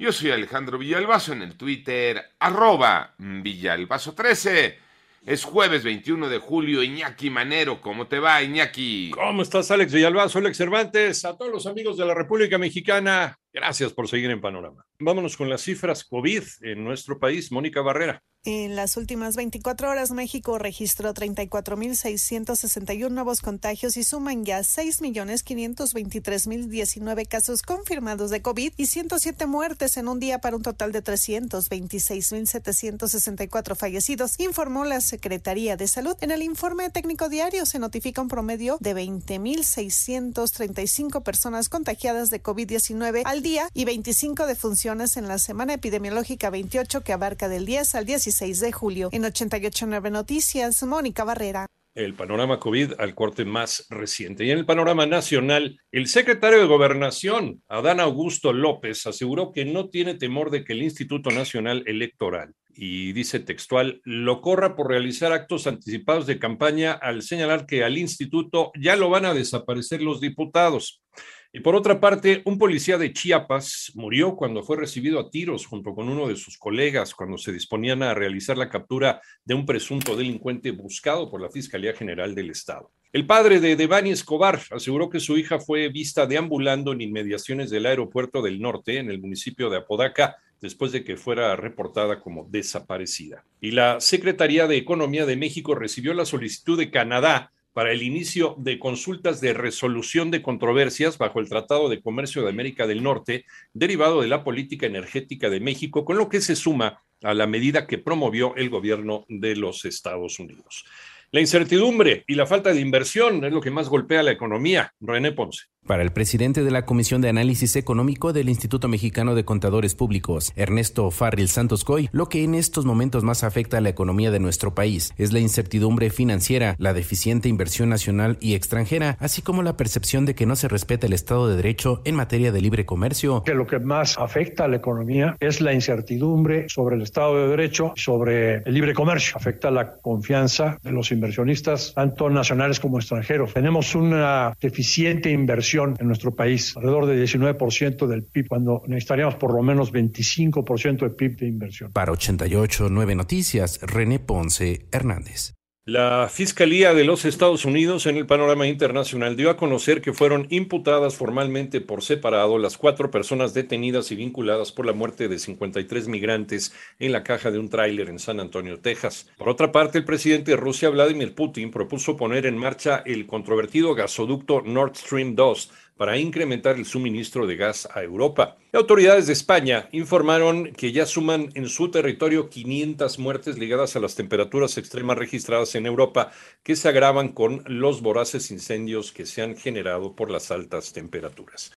Yo soy Alejandro Villalbazo en el Twitter, arroba Villalbazo13. Es jueves 21 de julio, Iñaki Manero. ¿Cómo te va, Iñaki? ¿Cómo estás, Alex Villalbazo, Alex Cervantes? A todos los amigos de la República Mexicana, gracias por seguir en Panorama. Vámonos con las cifras COVID en nuestro país. Mónica Barrera. En las últimas 24 horas, México registró 34.661 nuevos contagios y suman ya 6.523.019 casos confirmados de COVID y 107 muertes en un día para un total de 326.764 fallecidos, informó la Secretaría de Salud. En el informe técnico diario se notifica un promedio de 20.635 personas contagiadas de COVID-19 al día y 25 defunciones en la semana epidemiológica 28 que abarca del 10 al 16 de julio. En 889 Noticias, Mónica Barrera. El panorama COVID al corte más reciente. Y en el panorama nacional, el secretario de Gobernación, Adán Augusto López, aseguró que no tiene temor de que el Instituto Nacional Electoral, y dice textual, lo corra por realizar actos anticipados de campaña al señalar que al instituto ya lo van a desaparecer los diputados. Y por otra parte, un policía de Chiapas murió cuando fue recibido a tiros junto con uno de sus colegas cuando se disponían a realizar la captura de un presunto delincuente buscado por la Fiscalía General del Estado. El padre de Devani Escobar aseguró que su hija fue vista deambulando en inmediaciones del aeropuerto del norte, en el municipio de Apodaca, después de que fuera reportada como desaparecida. Y la Secretaría de Economía de México recibió la solicitud de Canadá para el inicio de consultas de resolución de controversias bajo el Tratado de Comercio de América del Norte, derivado de la política energética de México, con lo que se suma a la medida que promovió el gobierno de los Estados Unidos. La incertidumbre y la falta de inversión es lo que más golpea la economía. René Ponce. Para el presidente de la Comisión de Análisis Económico del Instituto Mexicano de Contadores Públicos, Ernesto Farril Santos Coy, lo que en estos momentos más afecta a la economía de nuestro país es la incertidumbre financiera, la deficiente inversión nacional y extranjera, así como la percepción de que no se respeta el Estado de Derecho en materia de libre comercio. Que lo que más afecta a la economía es la incertidumbre sobre el Estado de Derecho, sobre el libre comercio. Afecta la confianza de los inversionistas, tanto nacionales como extranjeros. Tenemos una deficiente inversión en nuestro país, alrededor de 19% del PIB, cuando necesitaríamos por lo menos 25% del PIB de inversión. Para 88 9 Noticias, René Ponce Hernández. La Fiscalía de los Estados Unidos en el panorama internacional dio a conocer que fueron imputadas formalmente por separado las cuatro personas detenidas y vinculadas por la muerte de 53 migrantes en la caja de un tráiler en San Antonio, Texas. Por otra parte, el presidente de Rusia, Vladimir Putin, propuso poner en marcha el controvertido gasoducto Nord Stream 2 para incrementar el suministro de gas a Europa. Autoridades de España informaron que ya suman en su territorio 500 muertes ligadas a las temperaturas extremas registradas en Europa, que se agravan con los voraces incendios que se han generado por las altas temperaturas.